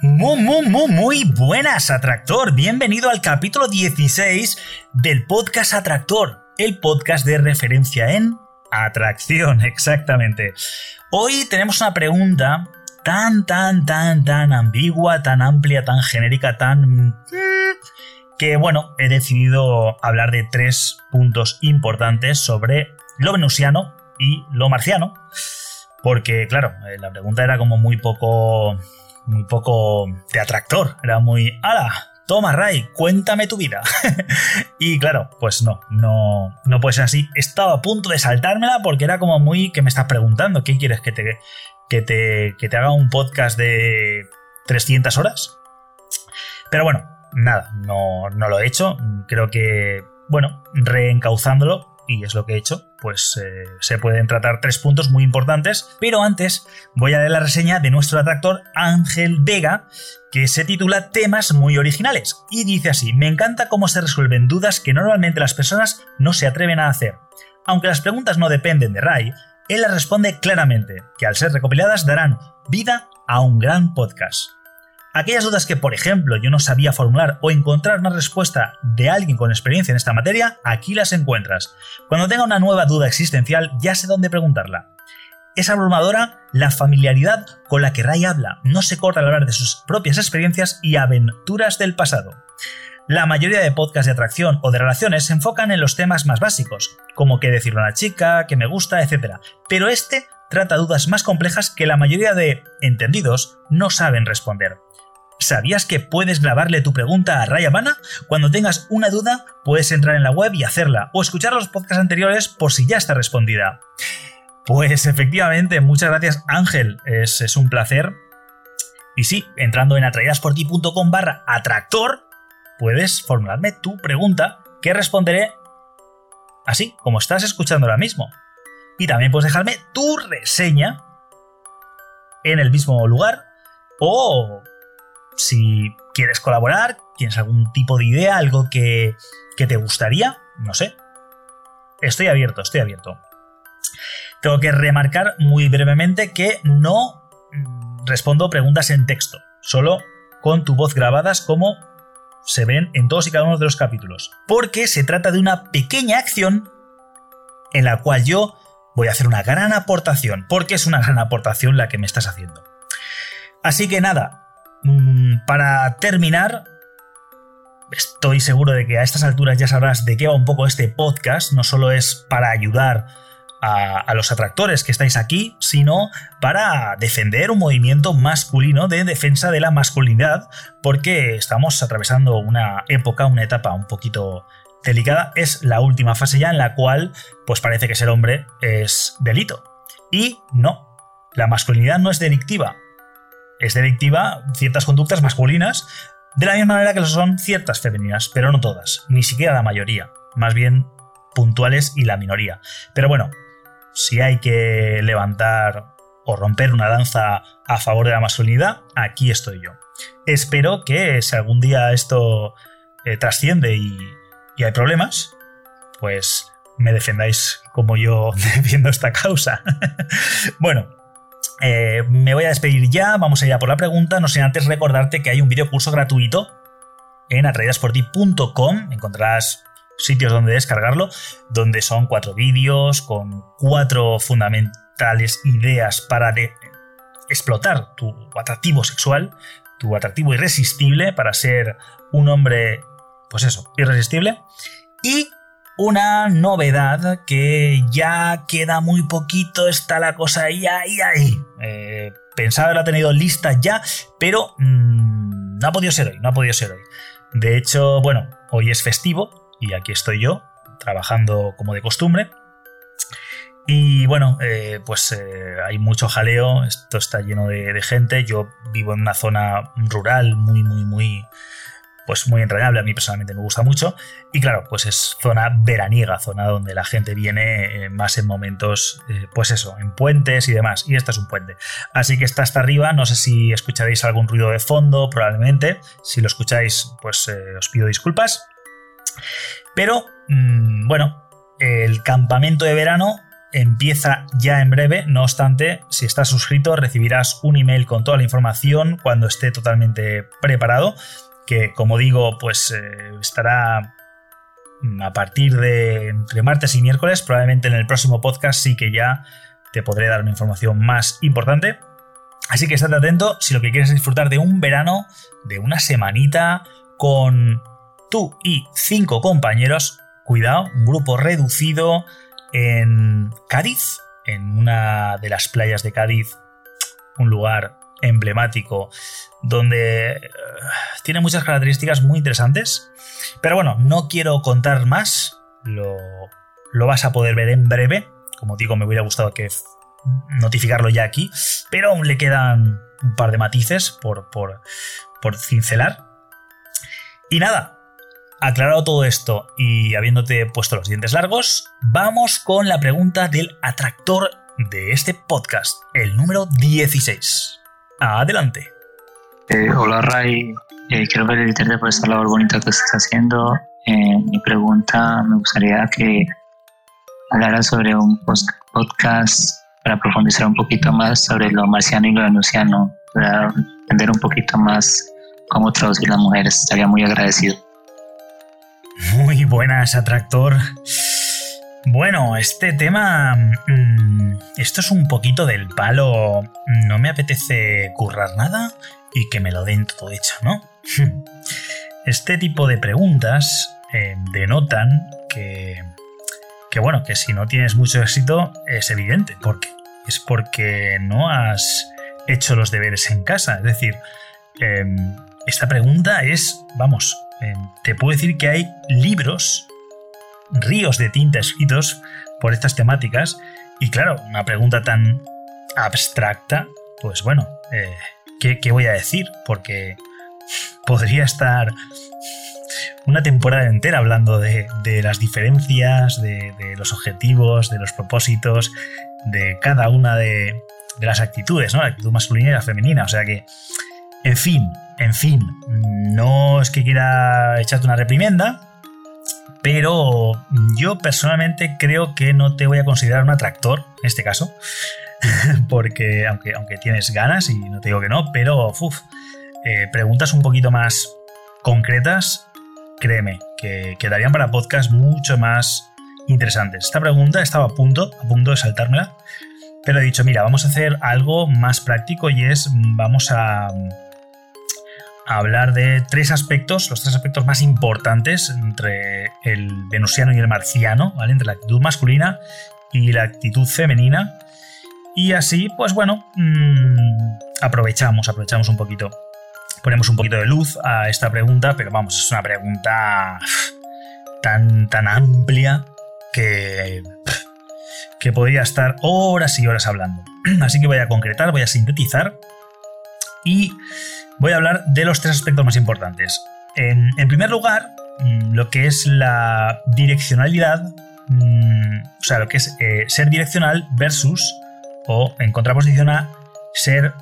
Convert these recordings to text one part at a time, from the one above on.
Muy, muy, muy, muy buenas, Atractor. Bienvenido al capítulo 16 del podcast Atractor, el podcast de referencia en atracción, exactamente. Hoy tenemos una pregunta tan, tan, tan, tan ambigua, tan amplia, tan genérica, tan... que bueno, he decidido hablar de tres puntos importantes sobre lo venusiano y lo marciano. Porque, claro, eh, la pregunta era como muy poco muy poco de atractor. Era muy, ¡Hala! Toma, Ray, cuéntame tu vida. y claro, pues no, no, no puede ser así. Estaba a punto de saltármela porque era como muy que me estás preguntando, ¿qué quieres que te, que te, que te haga un podcast de 300 horas? Pero bueno, nada, no, no lo he hecho. Creo que, bueno, reencauzándolo, y es lo que he hecho, pues eh, se pueden tratar tres puntos muy importantes. Pero antes voy a leer la reseña de nuestro atractor Ángel Vega, que se titula Temas muy originales. Y dice así, me encanta cómo se resuelven dudas que normalmente las personas no se atreven a hacer. Aunque las preguntas no dependen de Ray, él las responde claramente, que al ser recopiladas darán vida a un gran podcast. Aquellas dudas que, por ejemplo, yo no sabía formular o encontrar una respuesta de alguien con experiencia en esta materia, aquí las encuentras. Cuando tenga una nueva duda existencial, ya sé dónde preguntarla. Es abrumadora la familiaridad con la que Ray habla, no se corta al hablar de sus propias experiencias y aventuras del pasado. La mayoría de podcasts de atracción o de relaciones se enfocan en los temas más básicos, como qué decirle a una chica, qué me gusta, etc. Pero este trata dudas más complejas que la mayoría de entendidos no saben responder. ¿Sabías que puedes grabarle tu pregunta a Raya Habana? Cuando tengas una duda, puedes entrar en la web y hacerla, o escuchar los podcasts anteriores por si ya está respondida. Pues efectivamente, muchas gracias Ángel, es, un placer. Y sí, entrando en atraídasporti.com barra atractor, puedes formularme tu pregunta que responderé así, como estás escuchando ahora mismo. Y también puedes dejarme tu reseña en el mismo lugar o si quieres colaborar, tienes algún tipo de idea, algo que, te gustaría, no sé. Estoy abierto, estoy abierto. Tengo que remarcar muy brevemente que no mm, respondo preguntas en texto, solo con tu voz grabadas como se ven en todos y cada uno de los capítulos. Porque se trata de una pequeña acción en la cual yo voy a hacer una gran aportación, porque es una gran aportación la que me estás haciendo. Así que nada, para terminar, estoy seguro de que a estas alturas ya sabrás de qué va un poco este podcast. No solo es para ayudar a, los atractores que estáis aquí, sino para defender un movimiento masculino de defensa de la masculinidad, porque estamos atravesando una época, una etapa un poquito delicada. Es la última fase ya en la cual, pues parece que ser hombre es delito. Y no, la masculinidad no es delictiva, es delictiva ciertas conductas masculinas, de la misma manera que lo son ciertas femeninas, pero no todas, ni siquiera la mayoría, más bien puntuales y la minoría. Pero bueno, si hay que levantar o romper una lanza a favor de la masculinidad, aquí estoy yo. Espero que si algún día esto eh, trasciende y, y hay problemas, pues me defendáis como yo defiendo esta causa. bueno, eh, me voy a despedir ya, vamos a ir a por la pregunta, no sin antes recordarte que hay un video curso gratuito en atraídasporti.com, encontrarás sitios donde descargarlo, donde son cuatro vídeos con cuatro fundamentales ideas para explotar tu atractivo sexual, tu atractivo irresistible para ser un hombre, pues eso, irresistible. Y una novedad que ya queda muy poquito, está la cosa ahí, ahí, ahí. Eh, pensaba haberla tenido lista ya, pero mm, no ha podido ser hoy, no ha podido ser hoy. De hecho, bueno, hoy es festivo y aquí estoy yo, trabajando como de costumbre. Y bueno, eh, pues eh, hay mucho jaleo, esto está lleno de, gente. Yo vivo en una zona rural muy, muy, muy, pues muy entrañable. A mí personalmente me gusta mucho. Y claro, pues es zona veraniega, zona donde la gente viene eh, más en momentos, pues eso, en puentes y demás. Y este es un puente. Así que está hasta arriba. No sé si escucharéis algún ruido de fondo, probablemente. Si lo escucháis, pues os pido disculpas. Pero, mm, bueno, el campamento de verano empieza ya en breve. No obstante, si estás suscrito recibirás un email con toda la información cuando esté totalmente preparado, que como digo, pues eh, estará mm, a partir de entre martes y miércoles. Probablemente en el próximo podcast sí que ya te podré dar una información más importante. Así que estate atento si lo que quieres es disfrutar de un verano, de una semanita con tú y cinco compañeros. Cuidado, un grupo reducido en Cádiz, en una de las playas de Cádiz, un lugar emblemático donde eh, tiene muchas características muy interesantes. Pero bueno, no quiero contar más, lo, lo vas a poder ver en breve. Como digo, me hubiera gustado que notificarlo ya aquí, pero aún le quedan un par de matices por, por, por cincelar. Y nada, Aclarado todo esto y habiéndote puesto los dientes largos, vamos con la pregunta del atractor de este podcast, el número 16. Adelante. Eh, hola Ray, eh, quiero felicitarte por esta labor bonita que estás haciendo. Eh, mi pregunta me gustaría que hablaras sobre un podcast para profundizar un poquito más sobre lo marciano y lo venusiano, para entender un poquito más cómo traducir las mujeres. Estaría muy agradecido. Muy buenas, atractor. Bueno, este tema... Mm, esto es un poquito del palo. No me apetece currar nada y que me lo den todo hecho, ¿no? Este tipo de preguntas eh, denotan que... Que bueno, que si no tienes mucho éxito es evidente. ¿Por qué? Es porque no has hecho los deberes en casa. Es decir, em, esta pregunta es, vamos, te puedo decir que hay libros, ríos de tinta escritos por estas temáticas. Y claro, una pregunta tan abstracta, pues bueno, eh, ¿qué, voy a decir? Porque podría estar una temporada entera hablando de, las diferencias, de, los objetivos, de los propósitos, de cada una de, de las actitudes, ¿no? La actitud masculina y la femenina. O sea que, en fin, en fin, no es que quiera echarte una reprimenda, pero yo personalmente creo que no te voy a considerar un atractor en este caso, porque aunque, aunque tienes ganas y no te digo que no, pero eh, preguntas un poquito más concretas, créeme, que quedarían para podcast mucho más interesantes. Esta pregunta estaba a punto, a punto de saltármela, pero he dicho, mira, vamos a hacer algo más práctico y es, vamos a hablar de tres aspectos, los tres aspectos más importantes entre el venusiano y el marciano, ¿vale? Entre la actitud masculina y la actitud femenina. Y así, pues bueno, mm, aprovechamos, aprovechamos un poquito. Ponemos un poquito de luz a esta pregunta, pero vamos, es una pregunta tan, tan amplia que, que podría estar horas y horas hablando. Así que voy a concretar, voy a sintetizar y voy a hablar de los tres aspectos más importantes. En, primer lugar, mm, lo que es la direccionalidad, mm, o sea, lo que es eh, ser direccional versus, o en contraposición a ser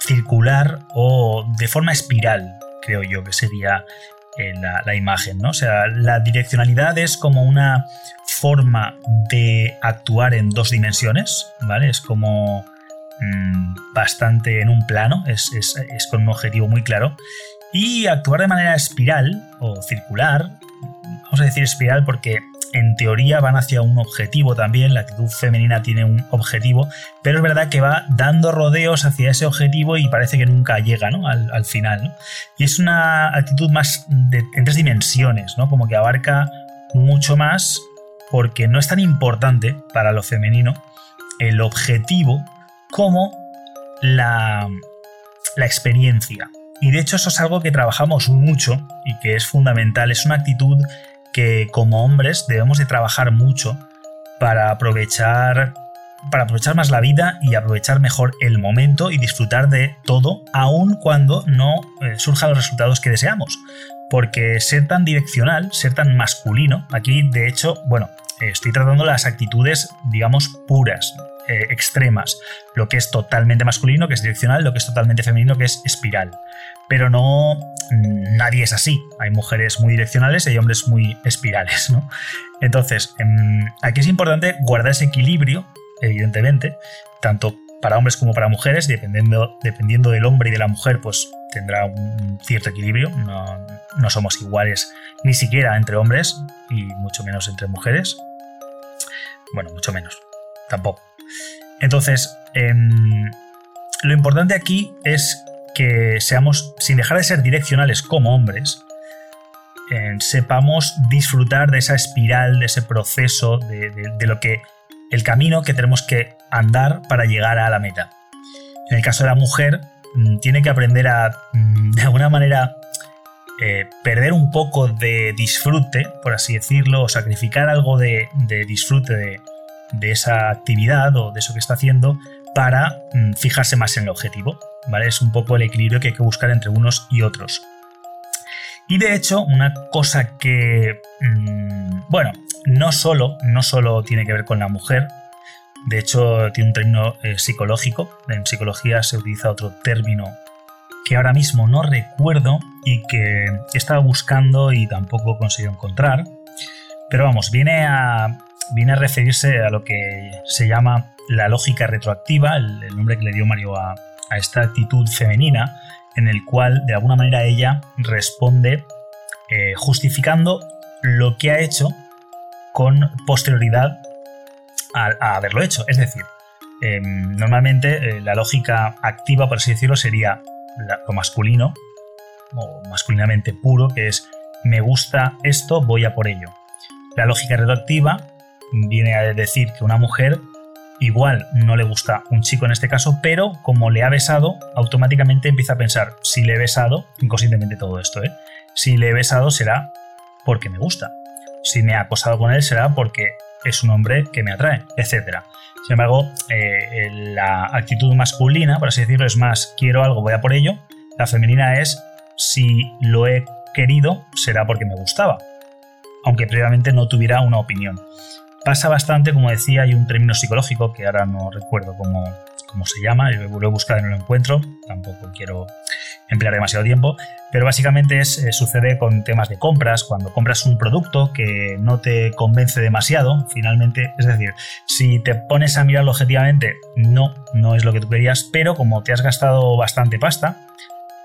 circular o de forma espiral, creo yo que sería eh, la, la, imagen, ¿no? O sea, la direccionalidad es como una forma de actuar en dos dimensiones, ¿vale? Es como Mm, bastante en un plano, es, con un objetivo muy claro. Y actuar de manera espiral o circular, vamos a decir espiral porque en teoría van hacia un objetivo también, la actitud femenina tiene un objetivo, pero es verdad que va dando rodeos hacia ese objetivo y parece que nunca llega ¿no? al, final. Y es una actitud más en tres dimensiones, ¿no? como que abarca mucho más porque no es tan importante para lo femenino el objetivo como la, experiencia. Y de hecho eso es algo que trabajamos mucho y que es fundamental. Es una actitud que como hombres debemos de trabajar mucho para aprovechar para aprovechar más la vida y aprovechar mejor el momento y disfrutar de todo, aun cuando no eh, surjan los resultados que deseamos. Porque ser tan direccional, ser tan masculino, aquí de hecho, bueno, estoy tratando las actitudes, digamos, puras, eh, extremas. Lo que es totalmente masculino, que es direccional, lo que es totalmente femenino, que es espiral. Pero no, mm, nadie es así. Hay mujeres muy direccionales y hay hombres muy espirales, ¿no? Entonces, em, aquí es importante guardar ese equilibrio evidentemente, tanto para hombres como para mujeres, dependiendo, dependiendo del hombre y de la mujer, pues tendrá un cierto equilibrio. No, no somos iguales ni siquiera entre hombres y mucho menos entre mujeres. Bueno, mucho menos, tampoco. Entonces, em, lo importante aquí es que seamos, sin dejar de ser direccionales como hombres, sepamos disfrutar de esa espiral, de ese proceso, de lo que el camino que tenemos que andar para llegar a la meta. En el caso de la mujer, mm, tiene que aprender a, mm, de alguna manera, eh, perder un poco de disfrute, por así decirlo, o sacrificar algo de, disfrute de, esa actividad o de eso que está haciendo para mm, fijarse más en el objetivo. ¿vale? Es un poco el equilibrio que hay que buscar entre unos y otros. Y de hecho, una cosa que, bueno, no solo, no solo tiene que ver con la mujer, de hecho tiene un término eh, psicológico, en psicología se utiliza otro término que ahora mismo no recuerdo y que estaba buscando y tampoco consigo encontrar, pero vamos, viene a, viene a referirse a lo que se llama la lógica retroactiva, el, nombre que le dio Mario a, esta actitud femenina, en el cual de alguna manera ella responde eh, justificando lo que ha hecho con posterioridad a, haberlo hecho. Es decir, em, normalmente eh, la lógica activa, por así decirlo, sería lo masculino o masculinamente puro, que es me gusta esto, voy a por ello. La lógica retroactiva viene a decir que una mujer igual no le gusta un chico en este caso, pero como le ha besado, automáticamente empieza a pensar, si le he besado, inconscientemente todo esto, ¿eh? si le he besado será porque me gusta si me ha acosado con él será porque es un hombre que me atrae, etc. Sin embargo, eh, la actitud masculina, por así decirlo, es más, quiero algo, voy a por ello. La femenina es, si lo he querido, será porque me gustaba, aunque previamente no tuviera una opinión. Pasa bastante, como decía, hay un término psicológico que ahora no recuerdo cómo, cómo se llama, lo he buscado y no lo encuentro, tampoco quiero emplear demasiado tiempo, pero básicamente es, eh, sucede con temas de compras, cuando compras un producto que no te convence demasiado, finalmente, es decir, si te pones a mirarlo objetivamente, no, no es lo que tú querías, pero como te has gastado bastante pasta,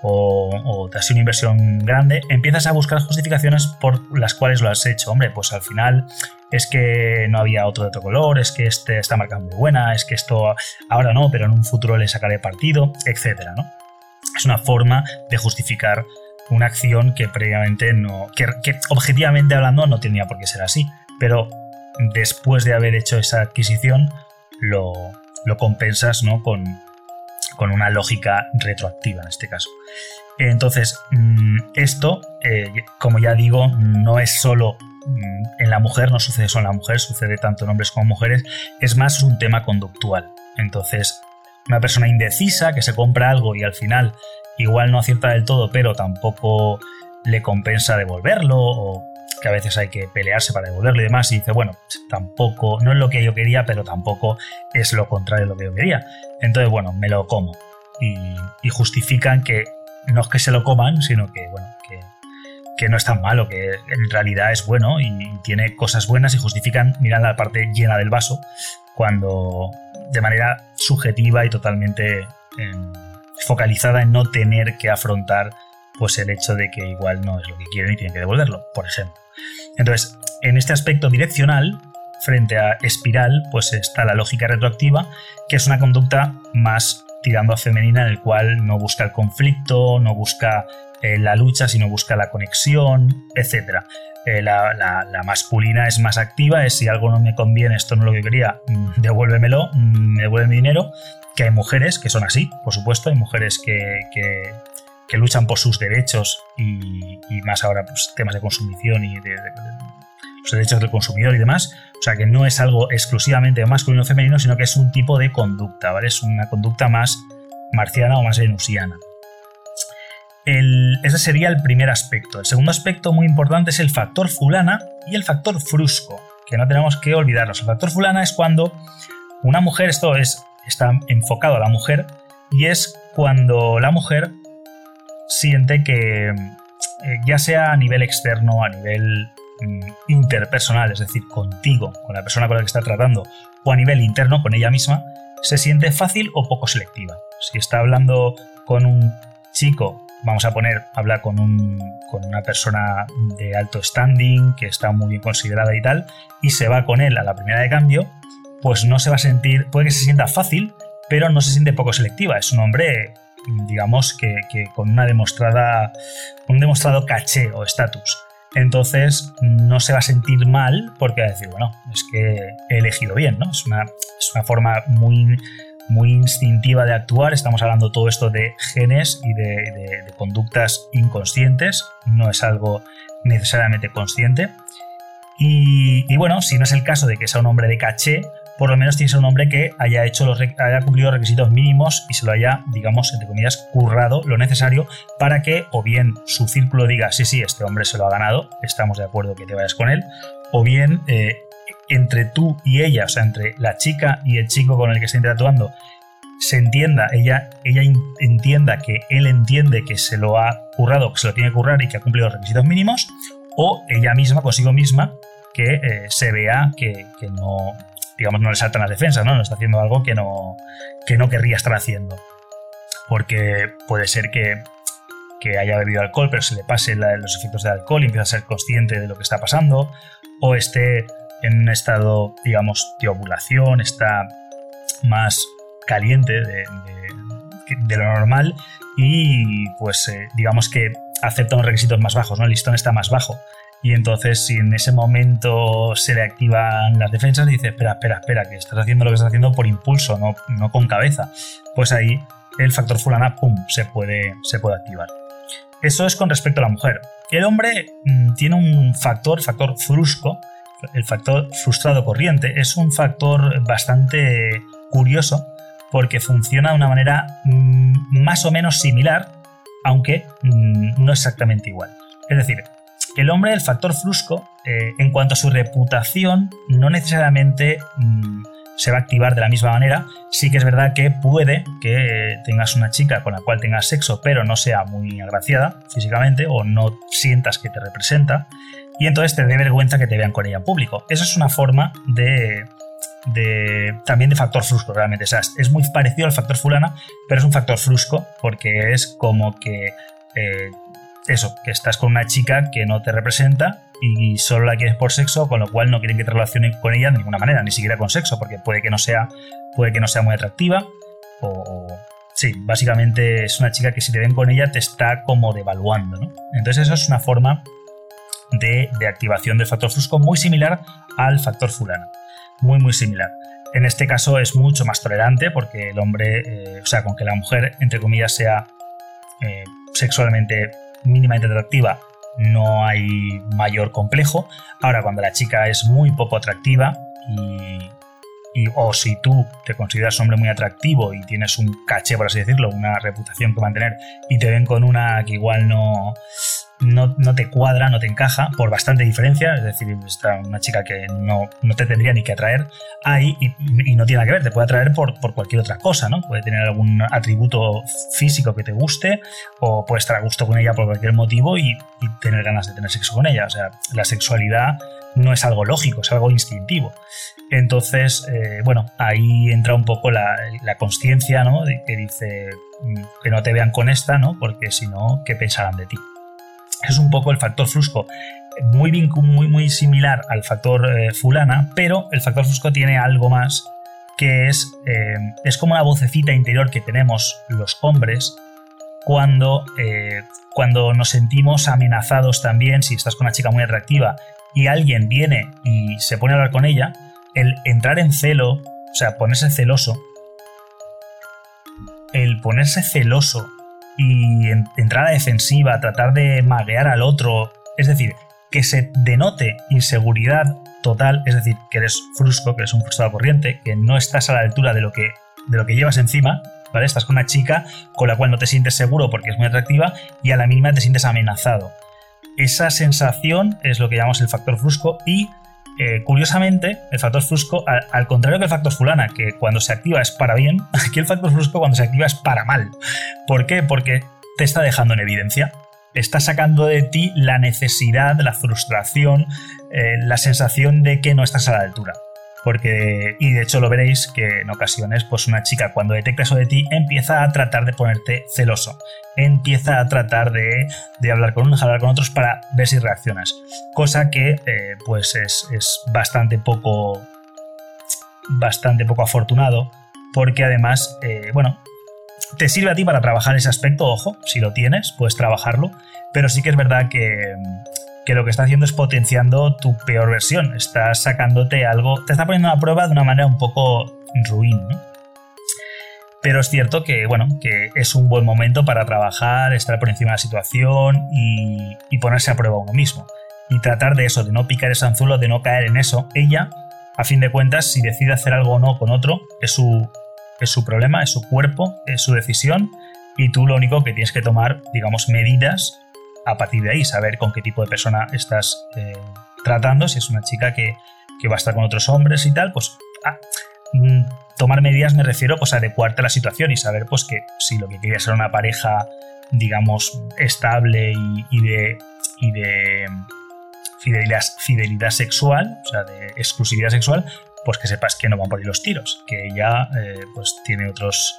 o, te has sido una inversión grande, empiezas a buscar justificaciones por las cuales lo has hecho. Hombre, pues al final es que no había otro de otro color, es que este, esta marca es muy buena, es que esto ahora no, pero en un futuro le sacaré partido, etcétera, ¿no? es una forma de justificar una acción que previamente no, que, objetivamente hablando no tenía por qué ser así, pero después de haber hecho esa adquisición lo, compensas ¿no? con, con, una lógica retroactiva en este caso. Entonces, mm, esto, eh, como ya digo, no es solo mm, en la mujer, no sucede solo en la mujer, sucede tanto en hombres como en mujeres, es más un tema conductual. Entonces, una persona indecisa que se compra algo y al final igual no acierta del todo, pero tampoco le compensa devolverlo o que a veces hay que pelearse para devolverlo y demás y dice, bueno, tampoco, no es lo que yo quería, pero tampoco es lo contrario de lo que yo quería. Entonces, bueno, me lo como. Y, justifican que no es que se lo coman, sino que, bueno, que, no es tan malo, que en realidad es bueno y tiene cosas buenas y justifican, miran la parte llena del vaso, cuando de manera subjetiva y totalmente em, focalizada en no tener que afrontar pues el hecho de que igual no es lo que quieren y tienen que devolverlo, por ejemplo. Entonces, en este aspecto direccional, frente a espiral, pues está la lógica retroactiva, que es una conducta más tirando a femenina en el cual no busca el conflicto, no busca eh, la lucha, sino busca la conexión, etc. Eh, la, masculina es más activa, es si algo no me conviene, esto no es lo que quería, mm, devuélvemelo, mm, me devuelve mi dinero, que hay mujeres que son así, por supuesto, hay mujeres que, luchan por sus derechos y, más ahora pues, temas de consumición y de, los derechos del consumidor y demás. O sea que no es algo exclusivamente masculino o femenino, sino que es un tipo de conducta, ¿vale? Es una conducta más marciana o más venusiana. ese sería el primer aspecto. El segundo aspecto muy importante es el factor fulana y el factor frusco, que no tenemos que olvidarlos. El factor fulana es cuando una mujer, esto es, está enfocado a la mujer, y es cuando la mujer siente que, eh, ya sea a nivel externo, a nivel mm, interpersonal, es decir, contigo, con la persona con la que está tratando, o a nivel interno, con ella misma, se siente fácil o poco selectiva. Si está hablando con un chico, vamos a poner, habla con, un, con una persona de alto standing, que está muy bien considerada y tal, y se va con él a la primera de cambio, pues no se va a sentir, puede que se sienta fácil, pero no se siente poco selectiva. Es un hombre, digamos, que, con una demostrada, un demostrado caché o estatus. Entonces no se va a sentir mal porque va a decir, bueno, es que he elegido bien, ¿no? Es una, es una forma muy, muy instintiva de actuar. Estamos hablando todo esto de genes y de, conductas inconscientes, no es algo necesariamente consciente. Y, y, bueno, si no es el caso de que sea un hombre de caché, por lo menos tiene que un hombre que haya hecho los haya cumplido los requisitos mínimos y se lo haya, digamos, entre comillas, currado lo necesario para que o bien su círculo diga, sí, sí, este hombre se lo ha ganado, estamos de acuerdo que te vayas con él, o bien eh, entre tú y ella, o sea, entre la chica y el chico con el que está interactuando, se entienda, ella, ella entienda que él entiende que se lo ha currado, que se lo tiene que currar y que ha cumplido los requisitos mínimos, o ella misma, consigo misma, que eh, se vea que, que, no, digamos, no le saltan las defensas, ¿no? No está haciendo algo que no, que no querría estar haciendo. Porque puede ser que, que haya bebido alcohol, pero se le pase los efectos del alcohol y empieza a ser consciente de lo que está pasando, o esté en un estado, digamos, de ovulación, está más caliente de, lo normal y pues eh, digamos que acepta unos requisitos más bajos, ¿no? El listón está más bajo. Y entonces, si en ese momento se le activan las defensas, dice, espera, espera, espera, que estás haciendo lo que estás haciendo por impulso, no, no con cabeza. Pues ahí el factor fulana, pum, se puede, se puede activar. Eso es con respecto a la mujer. El hombre mm, tiene un factor, factor frusco, el factor frustrado corriente. Es un factor bastante curioso porque funciona de una manera mm, más o menos similar, aunque mm, no exactamente igual. Es decir, el hombre del factor frusco, eh, en cuanto a su reputación, no necesariamente mm, se va a activar de la misma manera. Sí que es verdad que puede que tengas una chica con la cual tengas sexo, pero no sea muy agraciada físicamente o no sientas que te representa. Y entonces te dé vergüenza que te vean con ella en público. Eso es una forma de, también de factor frusco realmente. O es muy parecido al factor fulana, pero es un factor frusco porque es como que eh, eso, que estás con una chica que no te representa y solo la quieres por sexo, con lo cual no quieren que te relaciones con ella de ninguna manera, ni siquiera con sexo, porque puede que no sea, puede que no sea muy atractiva o, sí, básicamente es una chica que si te ven con ella te está como devaluando, ¿no? Entonces eso es una forma de, activación del factor frusco muy similar al factor fulano, muy muy similar. En este caso es mucho más tolerante porque el hombre, eh, o sea, con que la mujer, entre comillas, sea eh, sexualmente mínimamente atractiva no hay mayor complejo. Ahora, cuando la chica es muy poco atractiva y, o si tú te consideras hombre muy atractivo y tienes un caché, por así decirlo, una reputación que mantener y te ven con una que igual no, no, te cuadra, no te encaja, por bastante diferencia, es decir, está una chica que no, te tendría ni que atraer ahí y, no tiene nada que ver, te puede atraer por, por, cualquier otra cosa, ¿no? Puede tener algún atributo físico que te guste o puede estar a gusto con ella por cualquier motivo y, tener ganas de tener sexo con ella. O sea, la sexualidad no es algo lógico, es algo instintivo. Entonces, eh, bueno, ahí entra un poco la, la conciencia, ¿no? De que dice mm, que no te vean con esta, ¿no? Porque si no, ¿qué pensarán de ti? Es un poco el factor frusco, muy, muy, muy similar al factor eh, fulana, pero el factor frusco tiene algo más que es, eh, es como una vocecita interior que tenemos los hombres cuando, eh, cuando nos sentimos amenazados también, si estás con una chica muy atractiva y alguien viene y se pone a hablar con ella, el entrar en celo, o sea, ponerse celoso, el ponerse celoso y entrar a defensiva, tratar de maguear al otro. Es decir, que se denote inseguridad total, es decir, que eres frusco, que eres un frustrado corriente, que no estás a la altura de lo que, de lo que llevas encima, ¿vale? Estás con una chica con la cual no te sientes seguro porque es muy atractiva y a la mínima te sientes amenazado. Esa sensación es lo que llamamos el factor frusco y eh, curiosamente, el factor frusco, al, contrario que el factor fulana, que cuando se activa es para bien, aquí el factor frusco cuando se activa es para mal. ¿Por qué? Porque te está dejando en evidencia está sacando de ti la necesidad, la frustración, eh, la sensación de que no estás a la altura. Porque, y de hecho lo veréis que en ocasiones, pues una chica cuando detecta eso de ti empieza a tratar de ponerte celoso, empieza a tratar de, hablar con unos, hablar con otros para ver si reaccionas. Cosa que, eh, pues es, es bastante poco, bastante poco afortunado, porque además, eh, bueno, te sirve a ti para trabajar ese aspecto, ojo, si lo tienes, puedes trabajarlo, pero sí que es verdad que, lo que está haciendo es potenciando tu peor versión, está sacándote algo, te está poniendo a prueba de una manera un poco ruin, Pero es cierto que, bueno, que es un buen momento para trabajar, estar por encima de la situación y, y ponerse a prueba uno mismo. Y tratar de eso, de no picar ese anzuelo, de no caer en eso. Ella, a fin de cuentas, si decide hacer algo o no con otro, es su, es su problema, es su cuerpo, es su decisión y tú lo único que tienes que tomar, digamos, medidas a partir de ahí, saber con qué tipo de persona estás eh, tratando, si es una chica que, va a estar con otros hombres y tal, pues ah, mm, tomar medidas me refiero pues a adecuarte a la situación y saber pues que si lo que quieres ser una pareja, digamos, estable y, de, y de fidelidad, fidelidad sexual, o sea, de exclusividad sexual, pues que sepas que no van por ahí los tiros, que ella eh, pues tiene otros,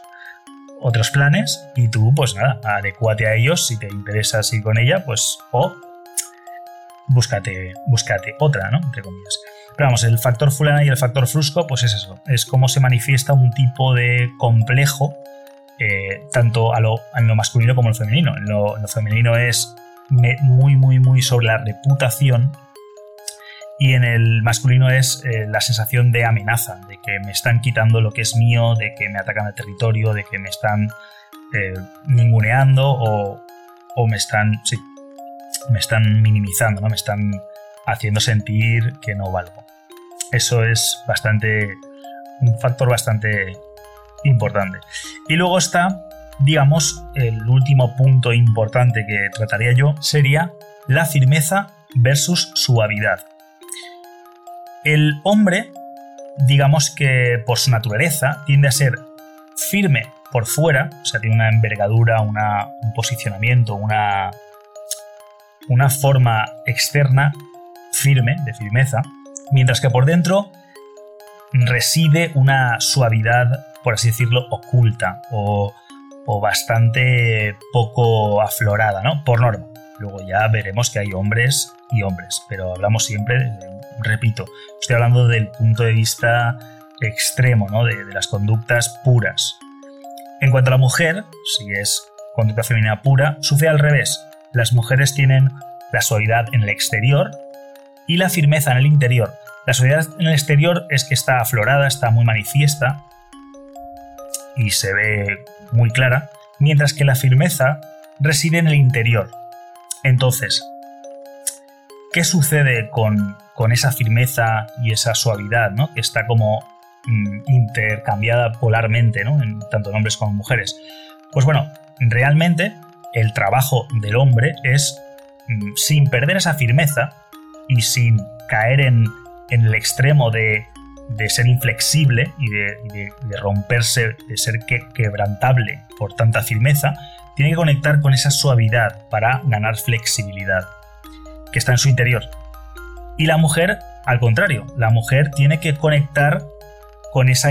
otros planes y tú pues nada, adecuate a ellos si te interesa ir con ella, pues o búscate, búscate otra, ¿no? Entre comillas. Pero vamos, el factor fulana y el factor frusco, pues es eso, es cómo se manifiesta un tipo de complejo, eh, tanto a lo, en lo masculino como en lo femenino. En lo femenino es muy, muy, muy sobre la reputación y en el masculino es eh, la sensación de amenaza, de que me están quitando lo que es mío, de que me atacan el territorio, de que me están eh, ninguneando o, me están, sí, me están minimizando, ¿no? me están haciendo sentir que no valgo. Eso es bastante, un factor bastante importante. Y luego está, digamos, el último punto importante que trataría yo sería la firmeza versus suavidad. El hombre, digamos que por su naturaleza, tiende a ser firme por fuera, o sea, tiene una envergadura, un posicionamiento, una, una forma externa firme, de firmeza, mientras que por dentro reside una suavidad, por así decirlo, oculta o, o bastante poco aflorada, ¿no? Por norma. Luego ya veremos que hay hombres y hombres, pero hablamos siempre de repito, estoy hablando del punto de vista extremo, ¿no? de, las conductas puras. En cuanto a la mujer, si es conducta femenina pura, sucede al revés. Las mujeres tienen la suavidad en el exterior y la firmeza en el interior. La suavidad en el exterior es que está aflorada, está muy manifiesta y se ve muy clara, mientras que la firmeza reside en el interior. Entonces, ¿qué sucede con, con esa firmeza y esa suavidad. Que está como mm, intercambiada polarmente. En, tanto en hombres como en mujeres. Pues bueno, realmente el trabajo del hombre es, mm, sin perder esa firmeza y sin caer en, el extremo de, ser inflexible y de, romperse, de ser quebrantable por tanta firmeza, tiene que conectar con esa suavidad para ganar flexibilidad, que está en su interior. Y la mujer, al contrario, la mujer tiene que conectar con esa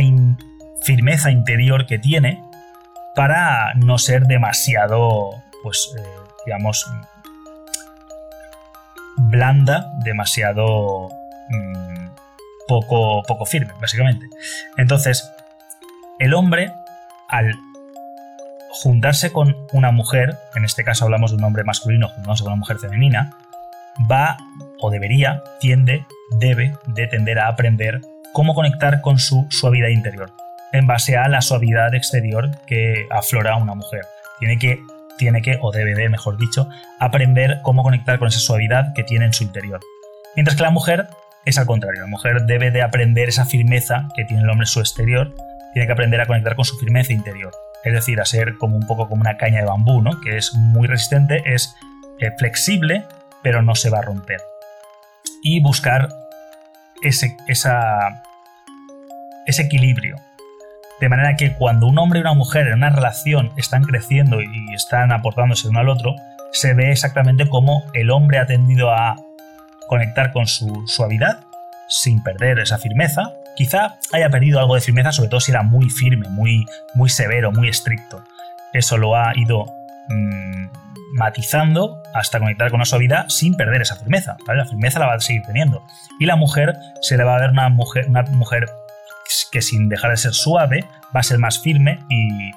firmeza interior que tiene para no ser demasiado, pues, eh, digamos, blanda, demasiado mm, poco, poco firme, básicamente. Entonces, el hombre, al juntarse con una mujer, en este caso hablamos de un hombre masculino juntándose con una mujer femenina, va o debería, tiende, debe de tender a aprender cómo conectar con su suavidad interior, en base a la suavidad exterior que aflora una mujer. Tiene que tiene que, o debe de, mejor dicho, aprender cómo conectar con esa suavidad que tiene en su interior. Mientras que la mujer es al contrario, la mujer debe de aprender esa firmeza que tiene el hombre en su exterior, tiene que aprender a conectar con su firmeza interior, es decir, a ser como un poco como una caña de bambú, ¿no? que es muy resistente, es eh, flexible, pero no se va a romper. Y buscar ese, ese equilibrio. De manera que cuando un hombre y una mujer en una relación están creciendo y están aportándose uno al otro, se ve exactamente cómo el hombre ha tendido a conectar con su suavidad sin perder esa firmeza. Quizá haya perdido algo de firmeza, sobre todo si era muy firme, muy, muy severo, muy estricto. Eso lo ha ido mm, matizando hasta conectar con la suavidad sin perder esa firmeza. La firmeza la va a seguir teniendo. Y la mujer se le va a ver una mujer, una mujer que sin dejar de ser suave va a ser más firme y,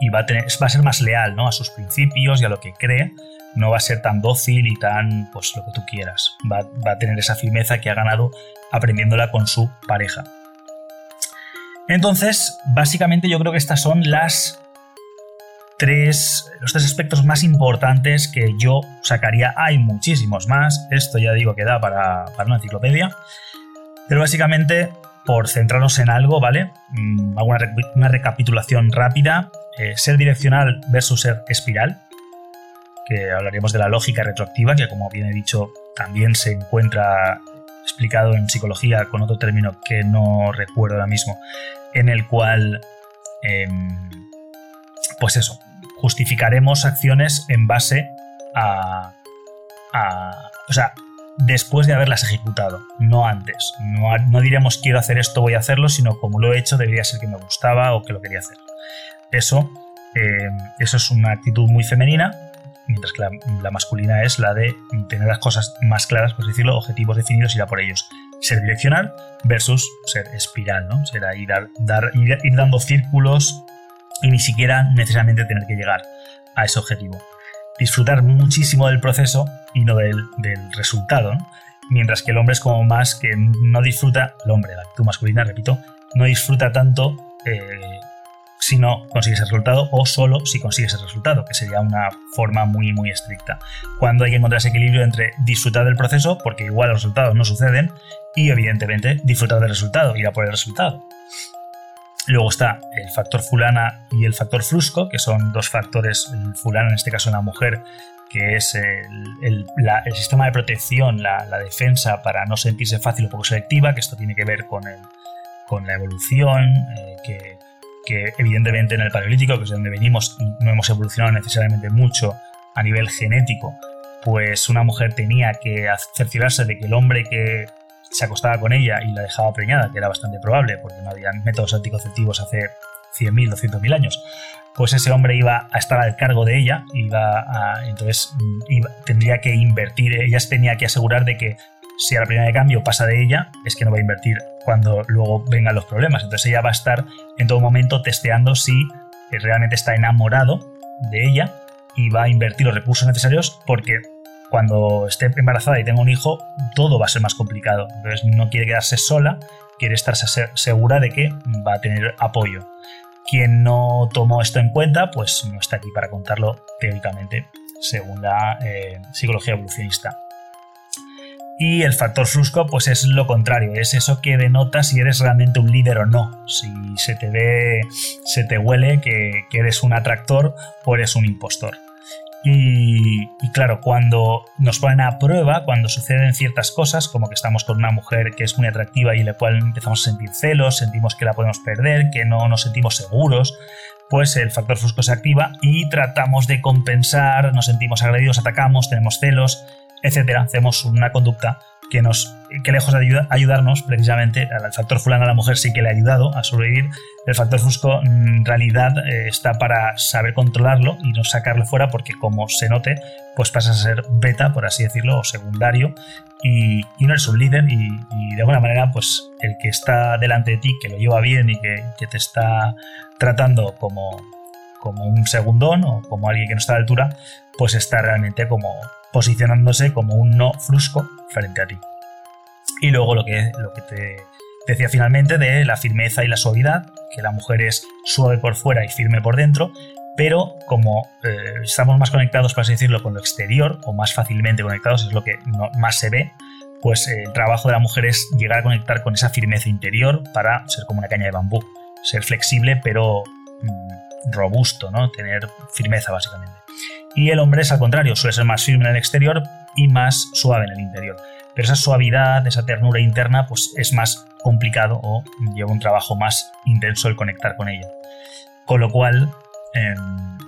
y va, a tener, va a ser más leal ¿no? a sus principios y a lo que cree no va a ser tan dócil y tan, pues lo que tú quieras. Va, a tener esa firmeza que ha ganado aprendiéndola con su pareja. Entonces, básicamente yo creo que estas son las los tres aspectos más importantes que yo sacaría. Hay muchísimos más, esto ya digo que da para, una enciclopedia, pero básicamente por centrarnos en algo, ¿vale? Mm, hago una, recapitulación rápida. Eh, ser direccional versus ser espiral que hablaremos de la lógica retroactiva, que como bien he dicho también se encuentra explicado en psicología con otro término que no recuerdo ahora mismo, en el cual, em, pues eso, justificaremos acciones en base a, o sea, después de haberlas ejecutado, no antes. No, no diremos quiero hacer esto, voy a hacerlo, sino como lo he hecho, debería ser que me gustaba o que lo quería hacer. Eso, em, eso es una actitud muy femenina mientras que la, masculina es la de tener las cosas más claras, por decirlo, objetivos definidos y ir a por ellos. Ser direccional versus ser espiral, ¿no? Será ir, dar, ir, dando círculos y ni siquiera necesariamente tener que llegar a ese objetivo. Disfrutar muchísimo del proceso y no del, resultado, Mientras que el hombre es como más que no disfruta, el hombre, la actitud masculina, repito, no disfruta tanto eh, si no consigues el resultado o solo si consigues el resultado, que sería una forma muy muy estricta. Cuando hay que encontrar ese equilibrio entre disfrutar del proceso, porque igual los resultados no suceden, y evidentemente disfrutar del resultado, ir a por el resultado. Luego está el factor fulana y el factor frusco, que son dos factores, el fulana en este caso en la mujer, que es el, sistema de protección, la, defensa para no sentirse fácil o poco selectiva, que esto tiene que ver con, con la evolución, eh, que que evidentemente en el Paleolítico, que es de donde venimos no hemos evolucionado necesariamente mucho a nivel genético, pues una mujer tenía que cerciorarse de que el hombre que se acostaba con ella y la dejaba preñada, que era bastante probable porque no había métodos anticonceptivos hace 100.000, 200.000 años, pues ese hombre iba a estar al cargo de ella, iba entonces tendría que invertir, ella tenía que asegurar de que si a la primera de cambio pasa de ella, es que no va a invertir cuando luego vengan los problemas. Entonces ella va a estar en todo momento testeando si realmente está enamorado de ella y va a invertir los recursos necesarios porque cuando esté embarazada y tenga un hijo, todo va a ser más complicado. Entonces no quiere quedarse sola, quiere estar segura de que va a tener apoyo. Quien no tomó esto en cuenta, pues no está aquí para contarlo teóricamente, según la eh, psicología evolucionista. Y el factor frusco, pues es lo contrario, es eso que denota si eres realmente un líder o no. Si se te ve, se te huele que, eres un atractor o eres un impostor. Y, claro, cuando nos ponen a prueba, cuando suceden ciertas cosas, como que estamos con una mujer que es muy atractiva y la cual empezamos a sentir celos, sentimos que la podemos perder, que no nos sentimos seguros, pues el factor frusco se activa y tratamos de compensar, nos sentimos agredidos, atacamos, tenemos celos, etcétera, hacemos una conducta que nos que lejos de ayudarnos precisamente al factor fulano a la mujer sí que le ha ayudado a sobrevivir el factor fusco en realidad eh, está para saber controlarlo y no sacarlo fuera porque como se note pues pasas a ser beta por así decirlo o secundario y, no eres un líder y, de alguna manera pues el que está delante de ti que lo lleva bien y que, que te está tratando como como un segundón o como alguien que no está a la altura pues está realmente como posicionándose como un no frusco frente a ti. Y luego lo que, lo que te decía finalmente de la firmeza y la suavidad, que la mujer es suave por fuera y firme por dentro, pero como eh, estamos más conectados, por así decirlo, con lo exterior, o más fácilmente conectados, es lo que más se ve, pues eh, el trabajo de la mujer es llegar a conectar con esa firmeza interior para ser como una caña de bambú, ser flexible pero mm, robusto, ¿no? Tener firmeza básicamente. Y el hombre es al contrario, suele ser más firme en el exterior y más suave en el interior. Pero esa suavidad, esa ternura interna, pues es más complicado o lleva un trabajo más intenso el conectar con ella. Con lo cual, em,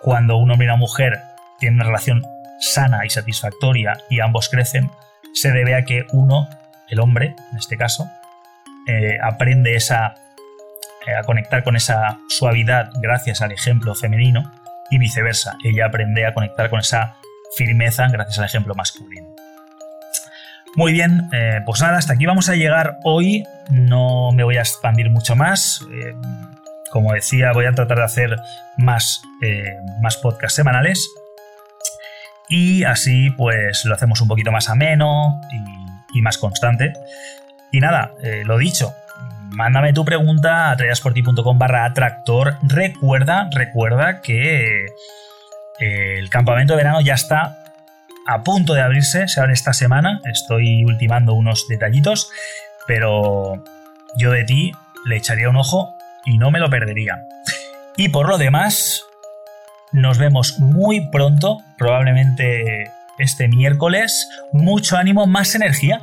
cuando un hombre y una mujer tienen una relación sana y satisfactoria y ambos crecen, se debe a que uno, el hombre en este caso, eh, aprende esa, eh, a conectar con esa suavidad gracias al ejemplo femenino y viceversa. Ella aprende a conectar con esa firmeza gracias al ejemplo masculino. Muy bien, eh, pues nada, hasta aquí vamos a llegar hoy. No me voy a expandir mucho más. como decía, voy a tratar de hacer más, más podcasts semanales y así pues lo hacemos un poquito más ameno y, más constante. Y nada, eh, lo dicho, mándame tu pregunta a trayasporti.com barra atractor. Recuerda, recuerda que eh, el campamento de verano ya está a punto de abrirse, se abre esta semana, estoy ultimando unos detallitos, pero yo de ti le echaría un ojo y no me lo perdería. Y por lo demás, nos vemos muy pronto, probablemente este miércoles. Mucho ánimo, más energía